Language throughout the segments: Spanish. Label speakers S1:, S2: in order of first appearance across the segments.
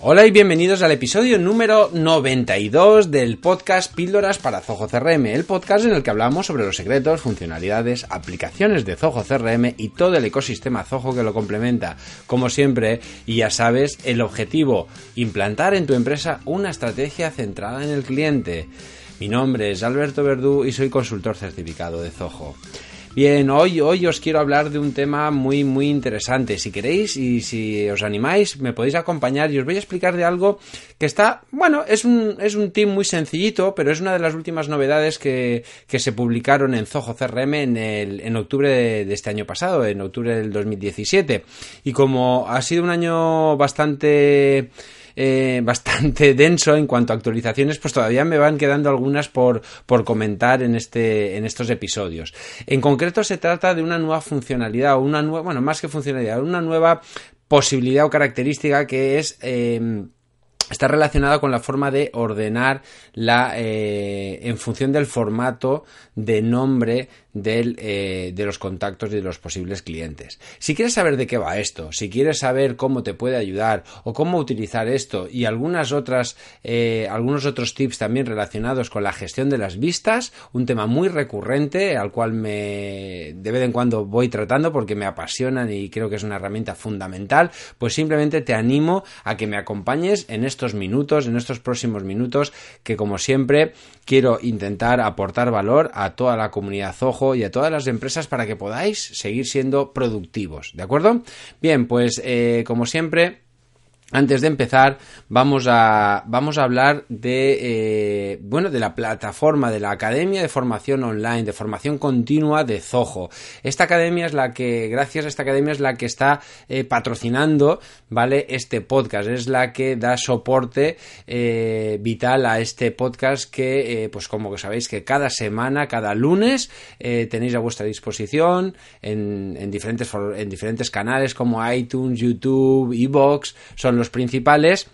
S1: Hola y bienvenidos al episodio número 92 del podcast Píldoras para Zoho CRM, el podcast en el que hablamos sobre los secretos, funcionalidades, aplicaciones de Zoho CRM y todo el ecosistema Zoho que lo complementa. Como siempre, y ya sabes, el objetivo, implantar en tu empresa una estrategia centrada en el cliente. Mi nombre es Alberto Verdú y soy consultor certificado de Zoho. Bien, hoy, hoy os quiero hablar de un tema muy, muy interesante. Si queréis y si os animáis, me podéis acompañar y os voy a explicar de algo que está, bueno, es un, es un team muy sencillito, pero es una de las últimas novedades que, que se publicaron en Zoho CRM en, el, en octubre de, de este año pasado, en octubre del 2017. Y como ha sido un año bastante eh, bastante denso en cuanto a actualizaciones, pues todavía me van quedando algunas por, por comentar en, este, en estos episodios. En concreto se trata de una nueva funcionalidad, o una nueva, bueno, más que funcionalidad, una nueva posibilidad o característica que es... Eh, está relacionada con la forma de ordenar la eh, en función del formato de nombre eh, de los contactos y de los posibles clientes. Si quieres saber de qué va esto, si quieres saber cómo te puede ayudar o cómo utilizar esto y algunas otras, eh, algunos otros tips también relacionados con la gestión de las vistas, un tema muy recurrente al cual me de vez en cuando voy tratando porque me apasionan y creo que es una herramienta fundamental, pues simplemente te animo a que me acompañes en estos minutos, en estos próximos minutos, que como siempre quiero intentar aportar valor a toda la comunidad Zoho y a todas las empresas para que podáis seguir siendo productivos, ¿de acuerdo? Bien, pues eh, como siempre antes de empezar, vamos a, vamos a hablar de, eh, bueno, de la plataforma de la Academia de Formación Online, de formación continua de Zoho. Esta academia es la que, gracias a esta academia es la que está eh, patrocinando, ¿vale? Este podcast, es la que da soporte eh, vital a este podcast que, pues como que sabéis que cada semana, cada lunes, tenéis a vuestra disposición en, en, diferentes, en diferentes canales como iTunes, YouTube, Evox, son los principales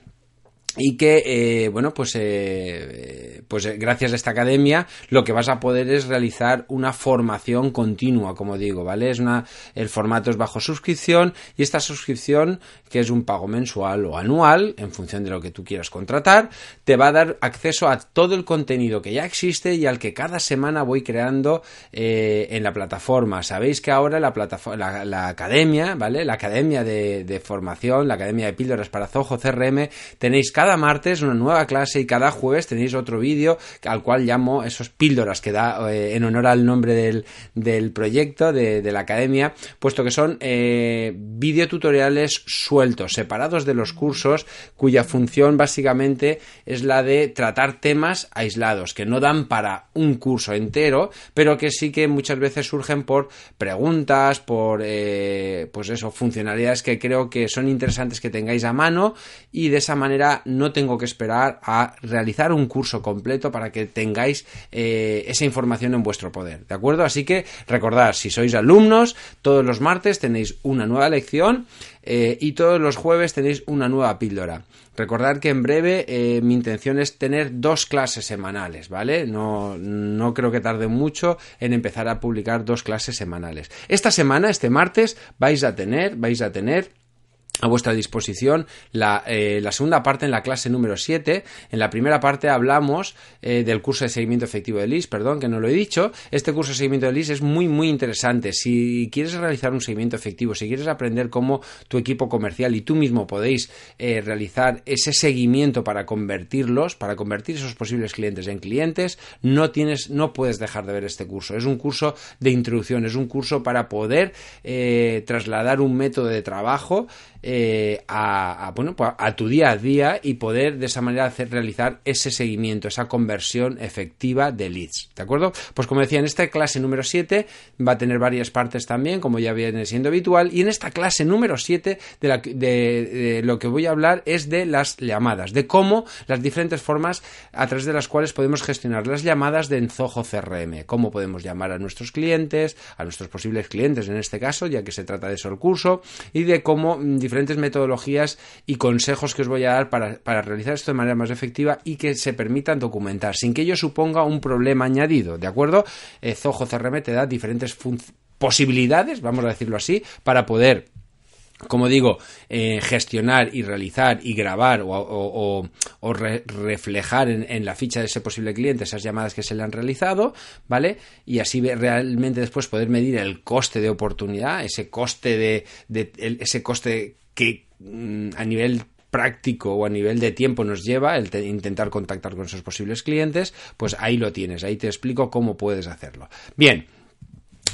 S1: y que eh, bueno pues eh, pues eh, gracias a esta academia lo que vas a poder es realizar una formación continua como digo vale es una el formato es bajo suscripción y esta suscripción que es un pago mensual o anual en función de lo que tú quieras contratar te va a dar acceso a todo el contenido que ya existe y al que cada semana voy creando en la plataforma. Sabéis que ahora la plataforma la, academia vale la academia de, formación la academia de píldoras para Zoho CRM tenéis cada cada martes una nueva clase y cada jueves tenéis otro vídeo al cual llamo esos píldoras que da eh, en honor al nombre del, del proyecto de, la academia, puesto que son eh, videotutoriales sueltos, separados de los cursos, cuya función básicamente es la de tratar temas aislados, que no dan para un curso entero, pero que sí que muchas veces surgen por preguntas, por eh, pues eso, funcionalidades que creo que son interesantes que tengáis a mano y de esa manera no tengo que esperar a realizar un curso completo para que tengáis eh, esa información en vuestro poder, ¿de acuerdo? Así que recordad, si sois alumnos, todos los martes tenéis una nueva lección eh, y todos los jueves tenéis una nueva píldora. Recordad que en breve eh, mi intención es tener dos clases semanales, ¿vale? No, no creo que tarde mucho en empezar a publicar dos clases semanales. Esta semana, este martes, vais a tener, vais a tener a vuestra disposición la, eh, la, segunda parte en la clase número 7. En la primera parte hablamos eh, del curso de seguimiento efectivo de LIS, perdón, que no lo he dicho. Este curso de seguimiento de LIS es muy, muy interesante. Si quieres realizar un seguimiento efectivo, si quieres aprender cómo tu equipo comercial y tú mismo podéis eh, realizar ese seguimiento para convertirlos, para convertir esos posibles clientes en clientes, no tienes, no puedes dejar de ver este curso. Es un curso de introducción, es un curso para poder trasladar un método de trabajo eh, a, a, bueno, pues a tu día a día y poder de esa manera hacer, realizar ese seguimiento, esa conversión efectiva de leads. ¿De acuerdo? Pues como decía, en esta clase número 7 va a tener varias partes también, como ya viene siendo habitual, y en esta clase número 7 de, de, de lo que voy a hablar es de las llamadas, de cómo las diferentes formas a través de las cuales podemos gestionar las llamadas de Enzojo CRM, cómo podemos llamar a nuestros clientes, a nuestros posibles clientes en este caso, ya que se trata de eso el curso, y de cómo diferentes diferentes metodologías y consejos que os voy a dar para, para, realizar esto de manera más efectiva y que se permitan documentar, sin que ello suponga un problema añadido, ¿de acuerdo? Eh, Zoho CRM te da diferentes posibilidades, vamos a decirlo así, para poder como digo, eh, gestionar y realizar y grabar o, reflejar en, la ficha de ese posible cliente esas llamadas que se le han realizado, ¿vale? Y así realmente después poder medir el coste de oportunidad, ese coste de, ese coste que mm, a nivel práctico o a nivel de tiempo nos lleva el intentar contactar con esos posibles clientes, pues ahí lo tienes, ahí te explico cómo puedes hacerlo. Bien,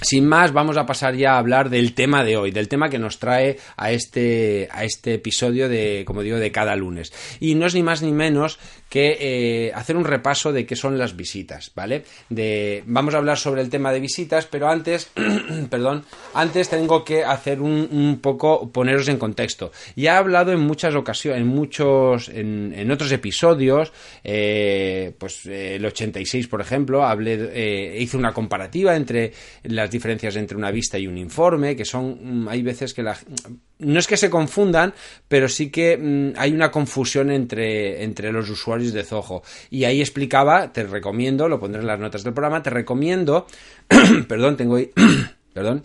S1: sin más, vamos a pasar ya a hablar del tema de hoy, del tema que nos trae a este, a este episodio de, como digo, de cada lunes. Y no es ni más ni menos que eh, hacer un repaso de qué son las visitas, ¿vale? De, vamos a hablar sobre el tema de visitas, pero antes, perdón, antes tengo que hacer un, poco, poneros en contexto. Ya he hablado en muchas ocasiones, en muchos, en, otros episodios, eh, pues el 86, por ejemplo, hablé, eh, hice una comparativa entre las diferencias entre una vista y un informe, que son, mm, hay veces que la, no es que se confundan, pero sí que mm, hay una confusión entre, entre los usuarios de Zoho. Y ahí explicaba, te recomiendo, lo pondré en las notas del programa, te recomiendo, perdón, tengo ahí, perdón,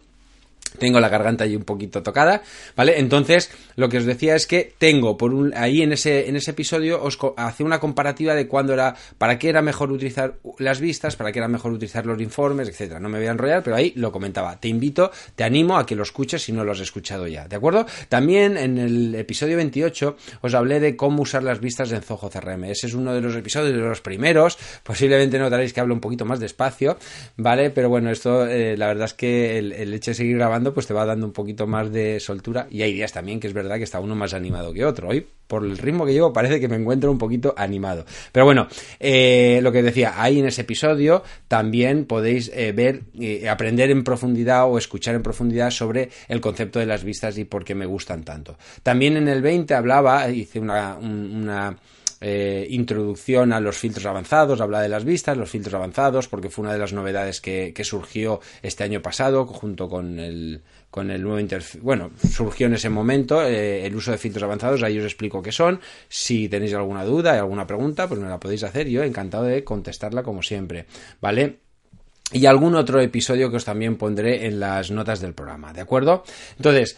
S1: tengo la garganta ahí un poquito tocada, ¿vale? Entonces, lo que os decía es que tengo por un, ahí en ese, en ese episodio os hace una comparativa de cuándo era, para qué era mejor utilizar las vistas, para qué era mejor utilizar los informes, etcétera. No me voy a enrollar, pero ahí lo comentaba. Te invito, te animo a que lo escuches si no lo has escuchado ya, ¿de acuerdo? También en el episodio 28 os hablé de cómo usar las vistas en Zoho CRM. Ese es uno de los episodios de los primeros. Posiblemente notaréis que hablo un poquito más despacio, ¿vale? Pero bueno, esto eh, la verdad es que el, el hecho de seguir grabando pues te va dando un poquito más de soltura. Y hay días también que es verdad que está uno más animado que otro. Hoy, por el ritmo que llevo, parece que me encuentro un poquito animado. Pero bueno, eh, lo que decía, ahí en ese episodio también podéis eh, ver, eh, aprender en profundidad o escuchar en profundidad sobre el concepto de las vistas y por qué me gustan tanto. También en el 20 hablaba, hice una, una eh, introducción a los filtros avanzados, habla de las vistas, los filtros avanzados, porque fue una de las novedades que, surgió este año pasado junto con el, con el nuevo interfaz. Bueno, surgió en ese momento eh, el uso de filtros avanzados, ahí os explico qué son. Si tenéis alguna duda y alguna pregunta, pues me la podéis hacer, yo encantado de contestarla como siempre, ¿vale? Y algún otro episodio que os también pondré en las notas del programa, ¿de acuerdo? Entonces,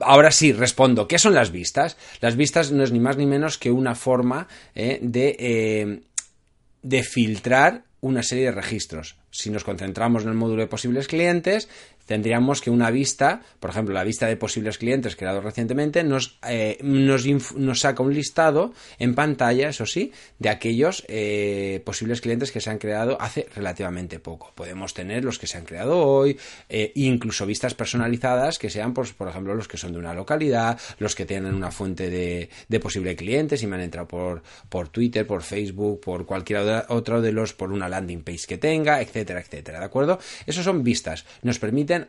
S1: ahora sí, respondo, ¿qué son las vistas? Las vistas no es ni más ni menos que una forma eh, de, eh, de filtrar una serie de registros. Si nos concentramos en el módulo de posibles clientes, tendríamos que una vista, por ejemplo, la vista de posibles clientes creado recientemente, nos, eh, nos, saca un listado en pantalla, eso sí, de aquellos eh, posibles clientes que se han creado hace relativamente poco. Podemos tener los que se han creado hoy, eh, incluso vistas personalizadas que sean, pues, por ejemplo, los que son de una localidad, los que tienen una fuente de, de posible clientes y me han entrado por, por Twitter, por Facebook, por cualquier otro de los, por una landing page que tenga, etcétera, etcétera. ¿De acuerdo? Esos son vistas. Nos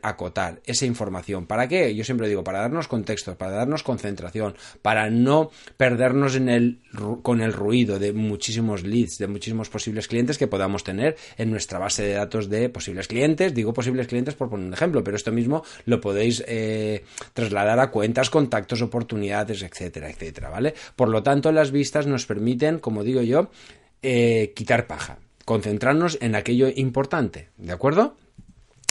S1: acotar esa información. ¿Para qué? Yo siempre digo, para darnos contexto, para darnos concentración, para no perdernos en el, con el ruido de muchísimos leads, de muchísimos posibles clientes que podamos tener en nuestra base de datos de posibles clientes. Digo posibles clientes por poner un ejemplo, pero esto mismo lo podéis eh, trasladar a cuentas, contactos, oportunidades, etcétera, etcétera, ¿vale? Por lo tanto, las vistas nos permiten, como digo yo, eh, quitar paja, concentrarnos en aquello importante, ¿de acuerdo?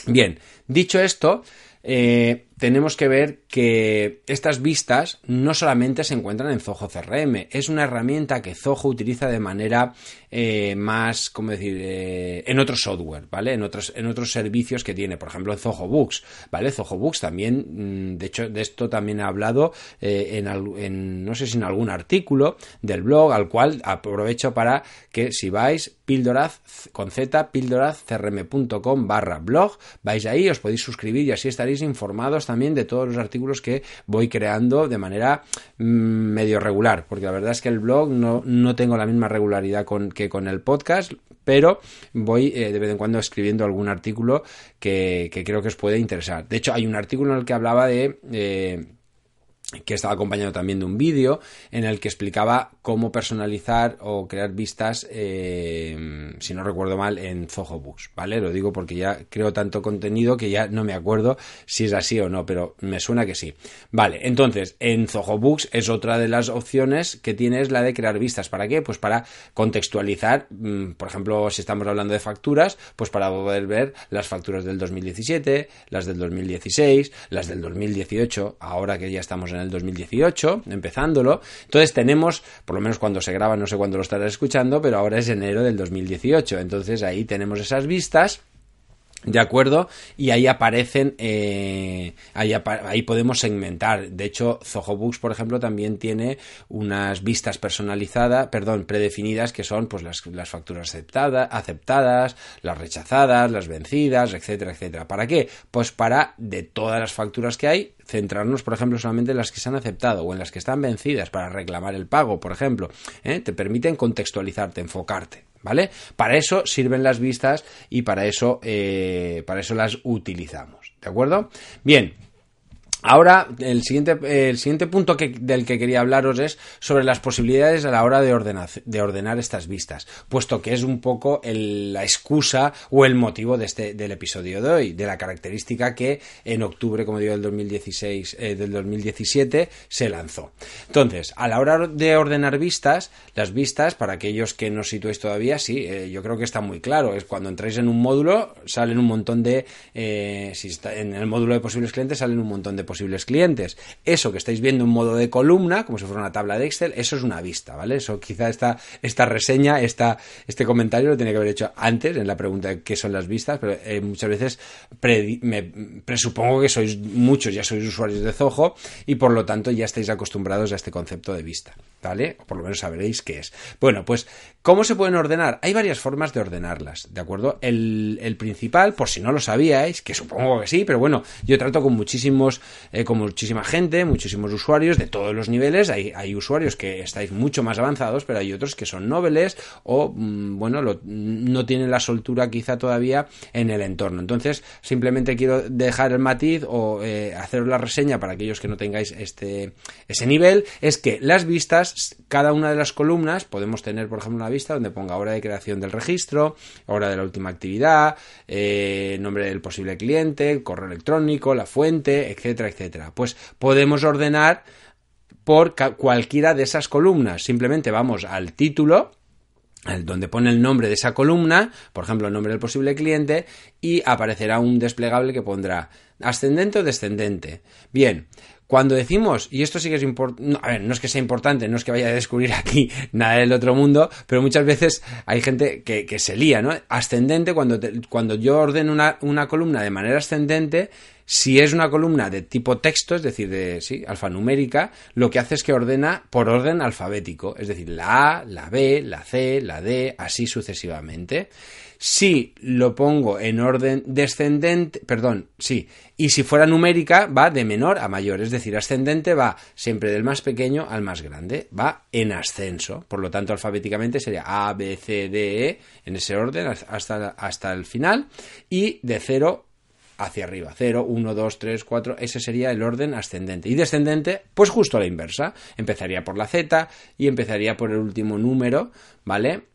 S1: Bien, dicho esto, eh, tenemos que ver que estas vistas no solamente se encuentran en Zoho CRM, es una herramienta que Zoho utiliza de manera eh, más, ¿cómo decir?, eh, en otros software, ¿vale? En otros, en otros servicios que tiene, por ejemplo, en Zoho Books, ¿vale? Zoho Books también, mm, de hecho, de esto también he hablado en, en, no sé en algún artículo del blog, al cual aprovecho para que si vais, píldoraz, con z, píldorazcrm.com barra blog, vais ahí, os podéis suscribir y así estaréis informados también de todos los artículos que voy creando de manera mm, medio regular, porque la verdad es que el blog no, no tengo la misma regularidad que con el podcast, pero voy eh, de vez en cuando escribiendo algún artículo que, creo que os puede interesar. De hecho, hay un artículo en el que hablaba de... que estaba acompañado también de un vídeo en el que explicaba cómo personalizar o crear vistas, eh, si no recuerdo mal, en Zoho Books, ¿vale? Lo digo porque ya creo tanto contenido que ya no me acuerdo si es así o no, pero me suena que sí. Vale, entonces, en Zoho Books es otra de las opciones que tienes la de crear vistas. ¿Para qué? Pues para contextualizar, mm, por ejemplo, si estamos hablando de facturas, pues para poder ver las facturas del 2017, las del 2016, las del 2018, ahora que ya estamos en el 2018, empezándolo. Entonces tenemos, por lo menos cuando se graba, no sé cuándo lo estarás escuchando, pero ahora es enero del 2018. Entonces ahí tenemos esas vistas ¿De acuerdo? Y ahí aparecen, eh, ahí, ahí, podemos segmentar. De hecho, Zoho Books, por ejemplo, también tiene unas vistas personalizadas, perdón, predefinidas, que son pues las, las facturas aceptadas, aceptadas, las rechazadas, las vencidas, etcétera, etcétera. ¿Para qué? Pues para, de todas las facturas que hay, centrarnos, por ejemplo, solamente en las que se han aceptado o en las que están vencidas para reclamar el pago, por ejemplo. ¿eh? Te permiten contextualizarte, enfocarte. ¿Vale? Para eso sirven las vistas y para eso, eh, para eso las utilizamos. ¿De acuerdo? Bien, Ahora, el siguiente, el siguiente punto que, del que quería hablaros es sobre las posibilidades a la hora de, ordenar, de ordenar estas vistas, puesto que es un poco la excusa o el motivo de este, del episodio de hoy, de la característica que en octubre, como digo, del 2016, eh, del 2017 se lanzó. Entonces, a la hora de ordenar vistas, las vistas, para aquellos que no situéis todavía, sí, eh, yo creo que está muy claro. Es cuando entráis en un módulo, salen un montón de, eh, en el módulo de posibles clientes, salen un montón de posibles clientes. Eso que estáis viendo en modo de columna, como si fuera una tabla de Excel, eso es una vista, ¿vale? Eso quizá esta, esta reseña, esta, este comentario lo tenía que haber hecho antes en la pregunta de qué son las vistas, pero eh, muchas veces me presupongo que sois muchos, ya sois usuarios de Zoho y por lo tanto ya estáis acostumbrados a este concepto de vista, ¿vale? O por lo menos sabréis qué es. Bueno, pues, ¿cómo se pueden ordenar? Hay varias formas de ordenarlas, ¿de acuerdo? El, el principal, por si no lo sabíais, que supongo que sí, pero bueno, yo trato con muchísimos eh, con muchísima gente, muchísimos usuarios de todos los niveles. Hay, hay, usuarios que estáis mucho más avanzados, pero hay otros que son noveles o, mm, bueno, no tienen la soltura quizá todavía en el entorno. Entonces, simplemente quiero dejar el matiz o eh, haceros la reseña para aquellos que no tengáis este, ese nivel, es que las vistas, cada una de las columnas, podemos tener, por ejemplo, una vista donde ponga hora de creación del registro, hora de la última actividad, eh, nombre del posible cliente, correo electrónico, la fuente, etcétera, etcétera. Pues podemos ordenar por cualquiera de esas columnas. Simplemente vamos al título, donde pone el nombre de esa columna, por ejemplo, el nombre del posible cliente, y aparecerá un desplegable que pondrá ascendente o descendente. Bien, cuando decimos, y esto sí que es importante, a ver, no es que sea importante, no es que vaya a descubrir aquí nada del otro mundo, pero muchas veces hay gente que, se lía, ¿no? Ascendente, cuando, cuando yo ordeno una, una columna de manera ascendente, si es una columna de tipo texto, es decir, de sí, alfanumérica, lo que hace es que ordena por orden alfabético, es decir, la A, la B, la C, la D, así sucesivamente. Si lo pongo en orden descendente, perdón, sí, y si fuera numérica va de menor a mayor, es decir, ascendente va siempre del más pequeño al más grande, va en ascenso, por lo tanto alfabéticamente sería A, B, C, D, E, en ese orden hasta, hasta el final, y de cero hacia arriba. 0, 1, 2, 3, 4. Ese sería el orden ascendente. Y descendente, pues justo a la inversa. Empezaría por la Z y empezaría por el último número, ¿vale?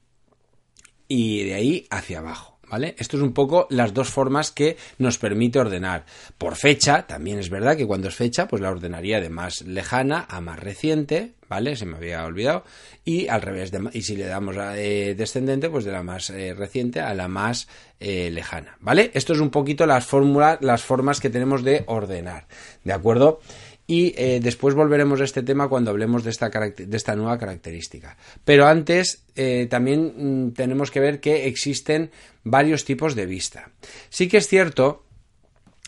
S1: Y de ahí hacia abajo. ¿Vale? Esto es un poco las dos formas que nos permite ordenar. Por fecha, también es verdad que cuando es fecha, pues la ordenaría de más lejana a más reciente, ¿vale? Se me había olvidado. Y al revés, y si le damos a eh, descendente, pues de la más eh, reciente a la más eh, lejana, ¿vale? Esto es un poquito las fórmulas, las formas que tenemos de ordenar, ¿de acuerdo? Y eh, después volveremos a este tema cuando hablemos de esta, nueva característica. Pero antes eh, también mm, tenemos que ver que existen varios tipos de vista. Sí que es cierto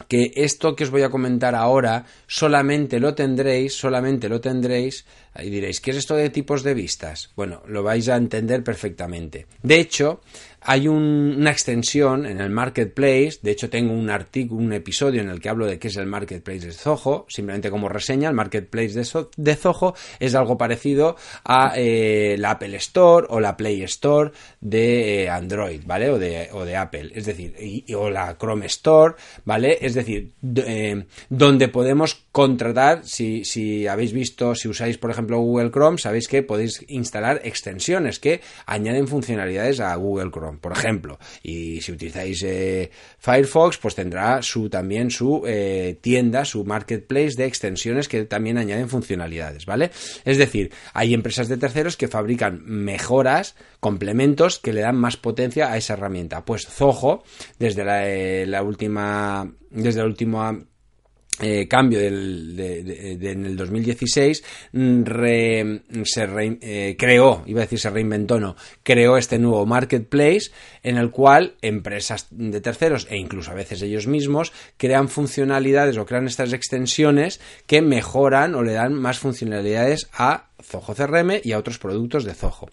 S1: que esto que os voy a comentar ahora solamente lo tendréis, solamente lo tendréis, y diréis, ¿qué es esto de tipos de vistas? Bueno, lo vais a entender perfectamente. De hecho, hay una extensión en el marketplace, de hecho tengo un artículo, un episodio en el que hablo de qué es el marketplace de Zoho, simplemente como reseña, el marketplace de, Zoho es algo parecido a eh, la Apple Store o la Play Store de eh, Android, ¿vale? O de, Apple, es decir, o la Chrome Store, ¿vale? Es decir, eh, donde podemos contratar, si habéis visto, si usáis por ejemplo Google Chrome, sabéis que podéis instalar extensiones que añaden funcionalidades a Google Chrome, por ejemplo. Y si utilizáis eh, Firefox, pues tendrá su también su eh, tienda, su marketplace de extensiones que también añaden funcionalidades, ¿vale? Es decir, hay empresas de terceros que fabrican mejoras, complementos que le dan más potencia a esa herramienta. Pues Zoho, desde la, eh, la última, desde la última eh, cambio en el 2016 mm, se eh, creó, iba a decir se reinventó, no, creó este nuevo marketplace en el cual empresas de terceros e incluso a veces ellos mismos crean funcionalidades o crean estas extensiones que mejoran o le dan más funcionalidades a Zoho CRM y a otros productos de Zoho.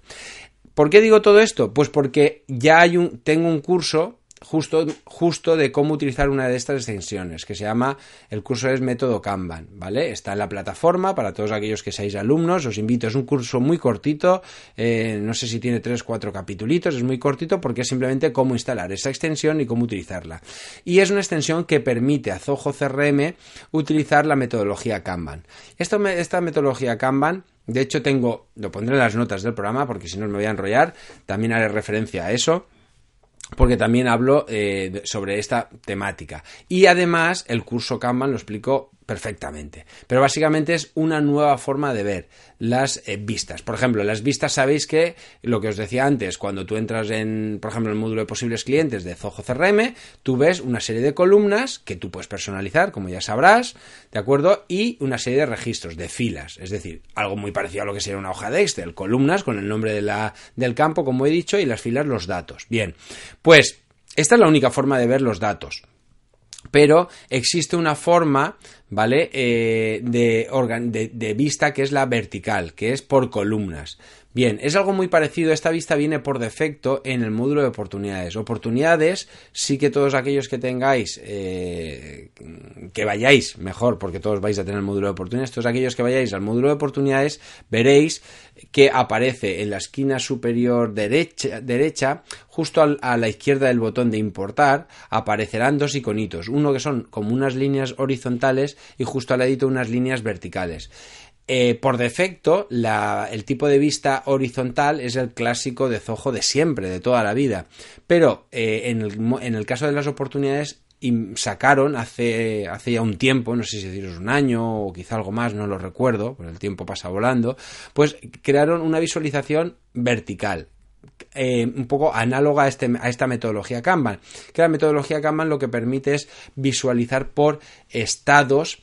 S1: ¿Por qué digo todo esto? Pues porque ya hay un, tengo un curso justo, justo de cómo utilizar una de estas extensiones, que se llama, el curso es método Kanban, ¿vale? Está en la plataforma para todos aquellos que seáis alumnos, os invito, es un curso muy cortito, eh, no sé si tiene 3, 4 capitulitos, es muy cortito porque es simplemente cómo instalar esa extensión y cómo utilizarla. Y es una extensión que permite a Zoho CRM utilizar la metodología Kanban. Esto, esta metodología Kanban de hecho, tengo, lo pondré en las notas del programa porque si no me voy a enrollar, también haré referencia a eso porque también hablo eh, sobre esta temática. Y además el curso Kanban lo explico perfectamente. Pero básicamente es una nueva forma de ver las eh, vistas. Por ejemplo, las vistas sabéis que lo que os decía antes, cuando tú entras en, por ejemplo, el módulo de posibles clientes de Zoho CRM, tú ves una serie de columnas que tú puedes personalizar, como ya sabrás, ¿de acuerdo? Y una serie de registros, de filas, es decir, algo muy parecido a lo que sería una hoja de Excel, columnas con el nombre de la, del campo, como he dicho, y las filas los datos. Bien, pues esta es la única forma de ver los datos pero existe una forma, ¿vale? Eh, de, de, de, vista que es la vertical, que es por columnas. Bien, es algo muy parecido. Esta vista viene por defecto en el módulo de oportunidades. Oportunidades, sí que todos aquellos que tengáis, eh, que vayáis, mejor, porque todos vais a tener el módulo de oportunidades, todos aquellos que vayáis al módulo de oportunidades, veréis que aparece en la esquina superior derecha, justo a la izquierda del botón de importar, aparecerán dos iconitos. Uno que son como unas líneas horizontales y justo al ladito unas líneas verticales. Eh, por defecto, el tipo de vista horizontal es el clásico de Zoho de siempre, de toda la vida. Pero eh, en, el, caso de las oportunidades, sacaron hace, hace ya un tiempo, no sé si deciros un año o quizá algo más, no lo recuerdo, pero el tiempo pasa volando, pues crearon una visualización vertical. Eh, un poco análoga a, este, a esta metodología Kanban, que la metodología Kanban lo que permite es visualizar por estados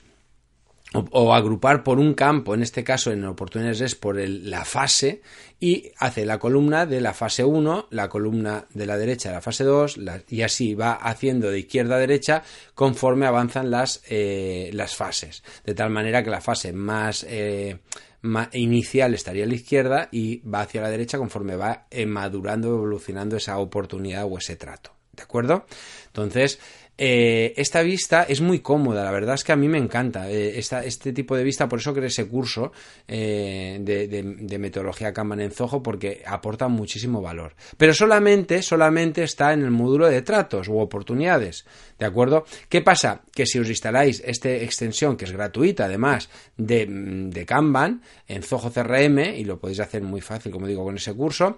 S1: o, agrupar por un campo, en este caso en oportunidades es por la fase, y hace la columna de la fase 1, la columna de la derecha de la fase 2, y así va haciendo de izquierda a derecha conforme avanzan las, eh, las fases. De tal manera que la fase eh, más, inicial estaría a la izquierda y va hacia la derecha conforme va madurando, evolucionando esa oportunidad o ese trato. ¿De acuerdo? Entonces, eh, esta vista es muy cómoda, la verdad es que a mí me encanta eh, este tipo de vista, por eso creé ese curso eh, de, metodología Kanban en Zoho, porque aporta muchísimo valor. Pero solamente, solamente está en el módulo de tratos u oportunidades, ¿de acuerdo? ¿Qué pasa? Que si os instaláis esta extensión, que es gratuita además, de, de Kanban en Zoho CRM, y lo podéis hacer muy fácil, como digo, con ese curso,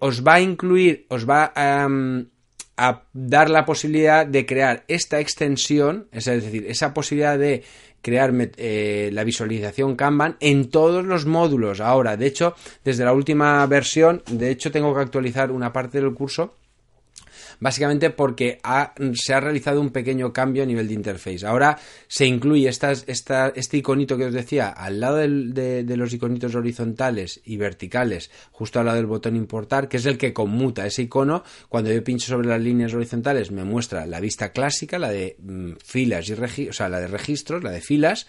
S1: os va a incluir, os va a a dar la posibilidad de crear esta extensión, es decir, esa posibilidad de crear eh, la visualización Kanban en todos los módulos. Ahora, de hecho, desde la última versión, de hecho, tengo que actualizar una parte del curso básicamente porque se ha realizado un pequeño cambio a nivel de interface. Ahora se incluye este iconito que os decía al lado de, los iconitos horizontales y verticales, justo al lado del botón importar, que es el que conmuta ese icono. Cuando yo pincho sobre las líneas horizontales me muestra la vista clásica, la de mm, filas y o sea, la de registros, la de filas,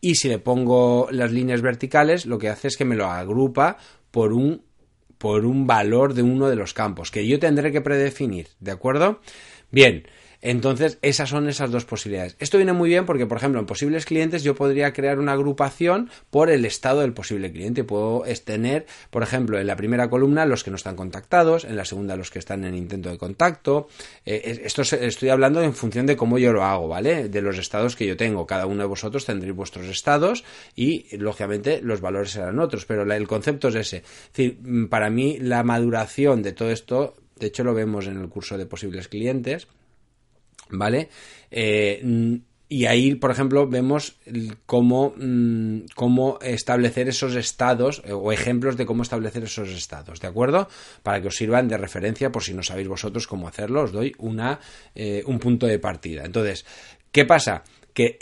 S1: y si le pongo las líneas verticales, lo que hace es que me lo agrupa por un por un valor de uno de los campos, que yo tendré que predefinir, ¿de acuerdo? Bien, entonces, esas son esas dos posibilidades. Esto viene muy bien porque, por ejemplo, en posibles clientes yo podría crear una agrupación por el estado del posible cliente. Puedo tener, por ejemplo, en la primera columna los que no están contactados, en la segunda los que están en intento de contacto. Eh, esto estoy hablando en función de cómo yo lo hago, ¿vale? De los estados que yo tengo. Cada uno de vosotros tendréis vuestros estados y, lógicamente, los valores serán otros. Pero el concepto es ese. Es decir, mm, para mí la maduración de todo esto, de hecho lo vemos en el curso de posibles clientes, ¿vale? Eh, y ahí, por ejemplo, vemos cómo, mm, cómo establecer esos estados eh, o ejemplos de cómo establecer esos estados, ¿de acuerdo? Para que os sirvan de referencia por si no sabéis vosotros cómo hacerlo, os doy una, eh, un punto de partida. Entonces, ¿qué pasa? que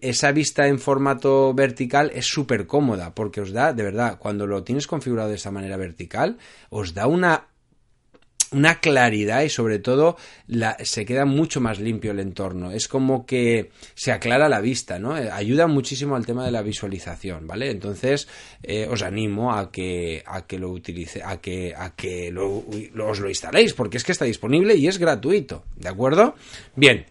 S1: esa vista en formato vertical es súper cómoda porque os da, de verdad, cuando lo tienes configurado de esa manera vertical, os da una una claridad y sobre todo se queda mucho más limpio el entorno. Es como que se aclara la vista, ¿no? Eh, ayuda muchísimo al tema de la visualización, ¿vale? Entonces eh, os animo a que, a que lo utilice, a que, a que lo, os lo instaléis, porque es que está disponible y es gratuito, ¿de acuerdo? Bien,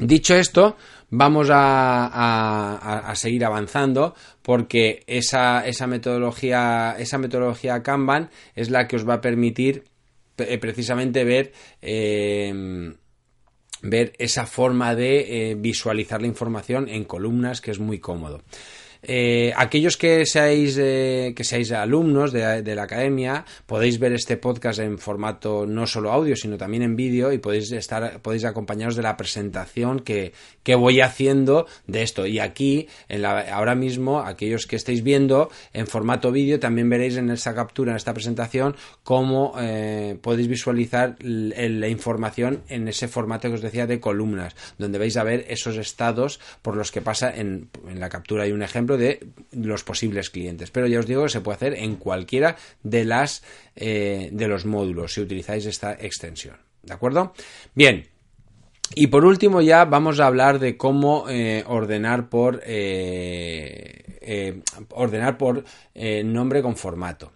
S1: dicho esto, vamos a, a, seguir avanzando porque esa, esa metodología, esa metodología Kanban es la que os va a permitir precisamente ver eh, ver esa forma de eh, visualizar la información en columnas que es muy cómodo. Eh, aquellos que seáis, eh, que seáis alumnos de, la academia, podéis ver este podcast en formato no solo audio, sino también en vídeo y podéis estar, podéis acompañaros de la presentación que, que voy haciendo de esto. Y aquí, en la, ahora mismo, aquellos que estéis viendo en formato vídeo, también veréis en esta captura, en esta presentación, cómo eh, podéis visualizar la información en ese formato que os decía de columnas, donde vais a ver esos estados por los que pasa en, en la captura. Hay un ejemplo de los posibles clientes. Pero ya os digo que se puede hacer en cualquiera de las eh, de los módulos si utilizáis esta extensión. ¿De acuerdo? Bien. Y por último ya vamos a hablar de cómo eh, ordenar por eh, ordenar por nombre con formato.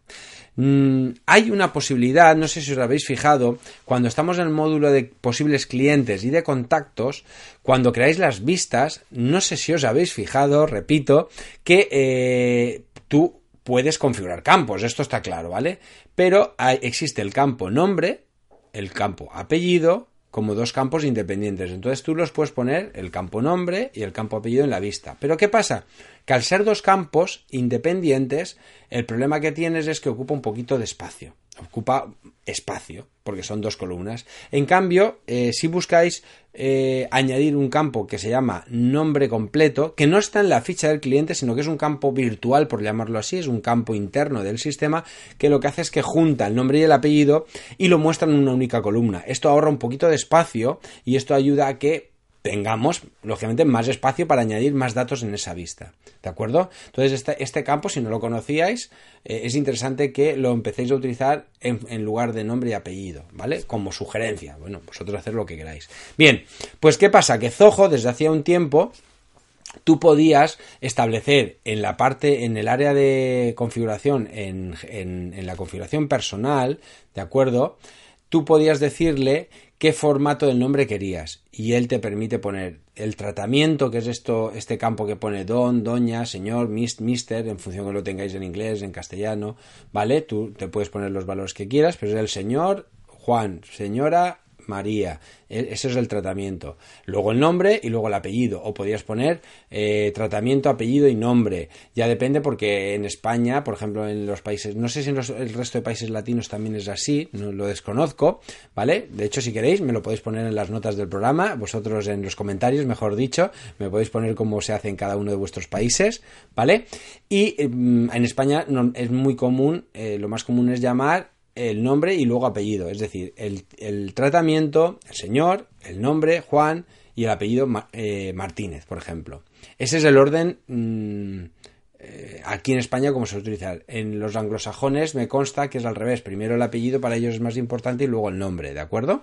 S1: Mm, hay una posibilidad, no sé si os habéis fijado, cuando estamos en el módulo de posibles clientes y de contactos, cuando creáis las vistas, no sé si os habéis fijado, repito, que eh, tú puedes configurar campos, esto está claro, ¿vale? Pero existe el campo nombre, el campo apellido, como dos campos independientes. Entonces tú los puedes poner el campo nombre y el campo apellido en la vista. Pero ¿qué pasa? Que al ser dos campos independientes, el problema que tienes es que ocupa un poquito de espacio ocupa espacio, porque son dos columnas. En cambio, eh, si buscáis eh, añadir un campo que se llama nombre completo, que no está en la ficha del cliente, sino que es un campo virtual, por llamarlo así, es un campo interno del sistema, que lo que hace es que junta el nombre y el apellido y lo muestra en una única columna. Esto ahorra un poquito de espacio y esto ayuda a que tengamos, lógicamente, más espacio para añadir más datos en esa vista. ¿De acuerdo? Entonces, este, este campo, si no lo conocíais, eh, es interesante que lo empecéis a utilizar en, lugar de nombre y apellido, ¿vale? Como sugerencia. Bueno, vosotros hacer lo que queráis. Bien, pues ¿qué pasa? Que Zoho, desde hacía un tiempo, tú podías establecer en la parte, en el área de configuración, en, en la configuración personal, ¿de acuerdo? Tú podías decirle qué formato del nombre querías y él te permite poner el tratamiento, que es esto, este campo que pone don, doña, señor, mister, en función de lo tengáis en inglés, en castellano, ¿vale? Tú te puedes poner los valores que quieras, pero es el señor, Juan, señora, María. E, ese es el tratamiento. Luego el nombre y luego el apellido. O podías poner eh, tratamiento, apellido y nombre. Ya depende porque en España, por ejemplo, en los países, no sé si en el resto de países latinos también es así, no lo desconozco, ¿vale? De hecho, si queréis, me lo podéis poner en las notas del programa, vosotros en los comentarios, mejor dicho, me podéis poner cómo se hace en cada uno de vuestros países, ¿vale? Y mm, en España es muy común, eh, lo más común es llamar el nombre y luego apellido, es decir, el, tratamiento, el señor, el nombre, Juan y el apellido eh, Martínez, por ejemplo. Ese es el orden mm, eh, aquí en España como se utiliza. En los anglosajones me consta que es al revés. Primero el apellido para ellos es más importante y luego el nombre, ¿de acuerdo?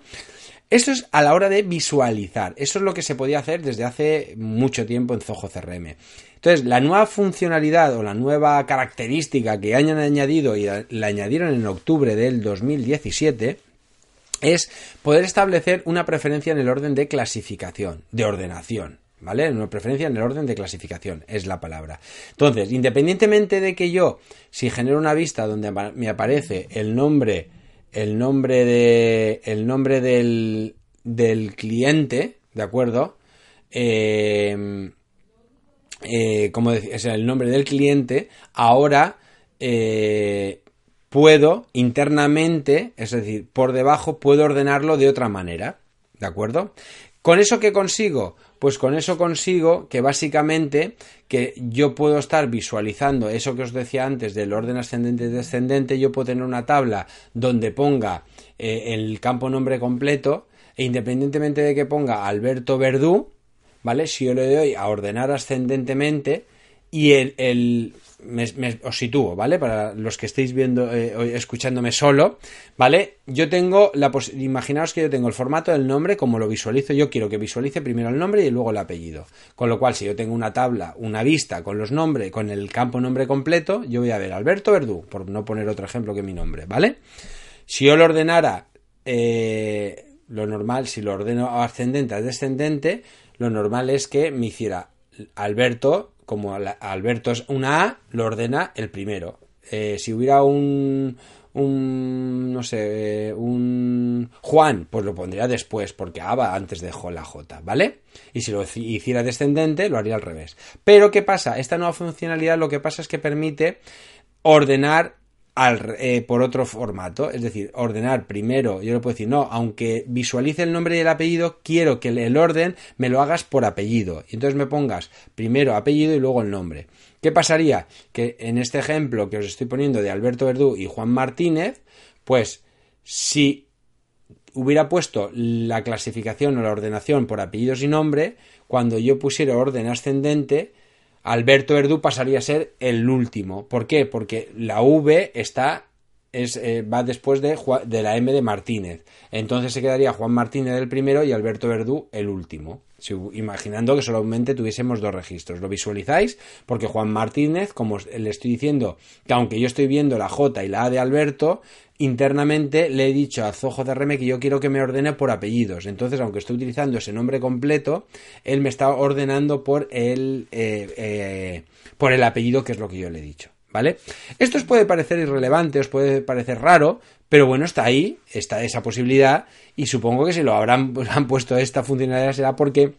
S1: Esto es a la hora de visualizar. Eso es lo que se podía hacer desde hace mucho tiempo en Zoho CRM. Entonces, la nueva funcionalidad o la nueva característica que hayan añadido y la añadieron en octubre del 2017 es poder establecer una preferencia en el orden de clasificación, de ordenación. ¿Vale? Una preferencia en el orden de clasificación, es la palabra. Entonces, independientemente de que yo, si genero una vista donde me aparece el nombre, el nombre de, el nombre del, del cliente, ¿de acuerdo? Eh, eh, como decía, el nombre del cliente, ahora eh, puedo internamente, es decir, por debajo, puedo ordenarlo de otra manera. ¿De acuerdo? ¿Con eso qué consigo? Pues con eso consigo que básicamente que yo puedo estar visualizando eso que os decía antes del orden ascendente y descendente, yo puedo tener una tabla donde ponga eh, el campo nombre completo e independientemente de que ponga Alberto Verdú, ¿vale? Si yo le doy a ordenar ascendentemente y el, os sitúo, ¿vale? Para los que estéis viendo, eh, escuchándome solo, ¿vale? Yo tengo la imaginaos que yo tengo el formato del nombre como lo visualizo, yo quiero que visualice primero el nombre y luego el apellido. Con lo cual, si yo tengo una tabla, una vista con los nombres, con el campo nombre completo, yo voy a ver Alberto Verdú, por no poner otro ejemplo que mi nombre, ¿vale? Si yo lo ordenara eh, lo normal, si lo ordeno ascendente a descendente, lo normal es que me hiciera Alberto, como Alberto es una A, lo ordena el primero. Eh, si hubiera un, un, no sé, un Juan, pues lo pondría después, porque A va antes de la J, ¿vale? Y si lo hiciera descendente, lo haría al revés. Pero, ¿qué pasa? Esta nueva funcionalidad lo que pasa es que permite ordenar eh, por otro formato, es decir, ordenar primero, yo le puedo decir, no, aunque visualice el nombre y el apellido, quiero que el orden me lo hagas por apellido. Y entonces me pongas primero apellido y luego el nombre. ¿Qué pasaría? Que en este ejemplo que os estoy poniendo de Alberto Verdú y Juan Martínez, pues si hubiera puesto la clasificación o la ordenación por apellidos y nombre, cuando yo pusiera orden ascendente, Alberto Verdú pasaría a ser el último. ¿Por qué? Porque la V está es, eh, va después de, de, la M de Martínez. Entonces se quedaría Juan Martínez el primero y Alberto Verdú el último. Imaginando que solamente tuviésemos dos registros. ¿Lo visualizáis? Porque Juan Martínez, como le estoy diciendo, que aunque yo estoy viendo la J y la A de Alberto, internamente le he dicho a Zoho CRM que yo quiero que me ordene por apellidos. Entonces, aunque estoy utilizando ese nombre completo, él me está ordenando por el, eh, eh, por el apellido, que es lo que yo le he dicho. ¿Vale? Esto os puede parecer irrelevante, os puede parecer raro, pero bueno, está ahí, está esa posibilidad, y supongo que si lo habrán han puesto esta funcionalidad será porque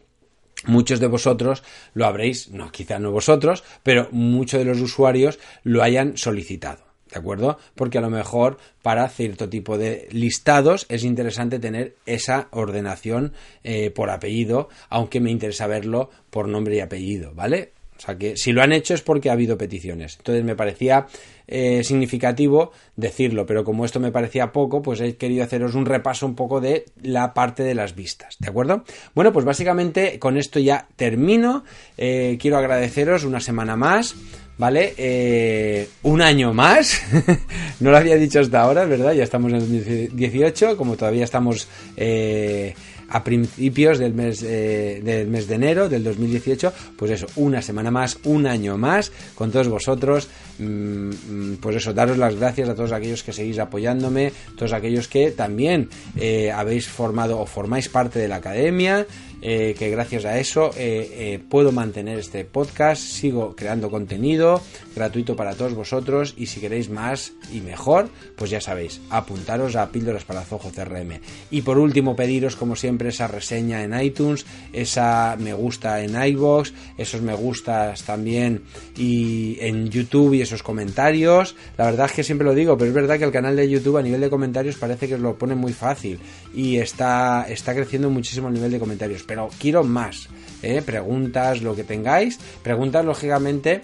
S1: muchos de vosotros lo habréis, no, quizá no vosotros, pero muchos de los usuarios lo hayan solicitado. ¿De acuerdo? Porque a lo mejor para cierto tipo de listados es interesante tener esa ordenación eh, por apellido, aunque me interesa verlo por nombre y apellido, ¿vale? O sea que si lo han hecho es porque ha habido peticiones. Entonces me parecía eh, significativo decirlo, pero como esto me parecía poco, pues he querido haceros un repaso un poco de la parte de las vistas, ¿de acuerdo? Bueno, pues básicamente con esto ya termino. Eh, quiero agradeceros una semana más ¿vale? Eh, un año más, no lo había dicho hasta ahora, ¿verdad? Ya estamos en el 18, como todavía estamos a principios del mes, eh, del mes de enero del 2018, pues eso, una semana más, un año más con todos vosotros. Mm, mm, pues eso, daros las gracias a todos aquellos que seguís apoyándome, todos aquellos que también eh, habéis formado o formáis parte de la academia. Eh, que gracias a eso puedo mantener este podcast, sigo creando contenido gratuito para todos vosotros y si queréis más y mejor, pues ya sabéis, apuntaros a Píldoras para Zojo CRM. Y por último, pediros como siempre esa reseña en iTunes, esa me gusta en iBox, esos me gustas también y en YouTube y esos comentarios. La verdad es que siempre lo digo, pero es verdad que el canal de YouTube a nivel de comentarios parece que lo pone muy fácil y está, está creciendo muchísimo el nivel de comentarios, pero quiero más. ¿eh? Preguntas, lo que tengáis, preguntas lógicamente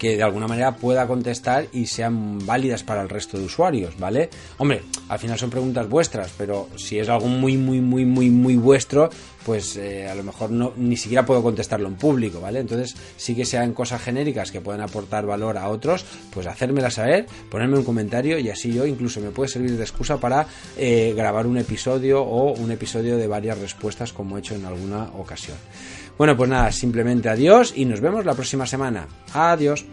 S1: que de alguna manera pueda contestar y sean válidas para el resto de usuarios, ¿vale? Hombre, al final son preguntas vuestras, pero si es algo muy, muy, muy, muy, muy vuestro, pues eh, a lo mejor no ni siquiera puedo contestarlo en público, ¿vale? Entonces, sí que sean cosas genéricas que puedan aportar valor a otros, pues hacérmela saber, ponerme un comentario y así yo incluso me puede servir de excusa para eh, grabar un episodio o un episodio de varias respuestas como he hecho en alguna ocasión. Bueno, pues nada, simplemente adiós y nos vemos la próxima semana. Adiós.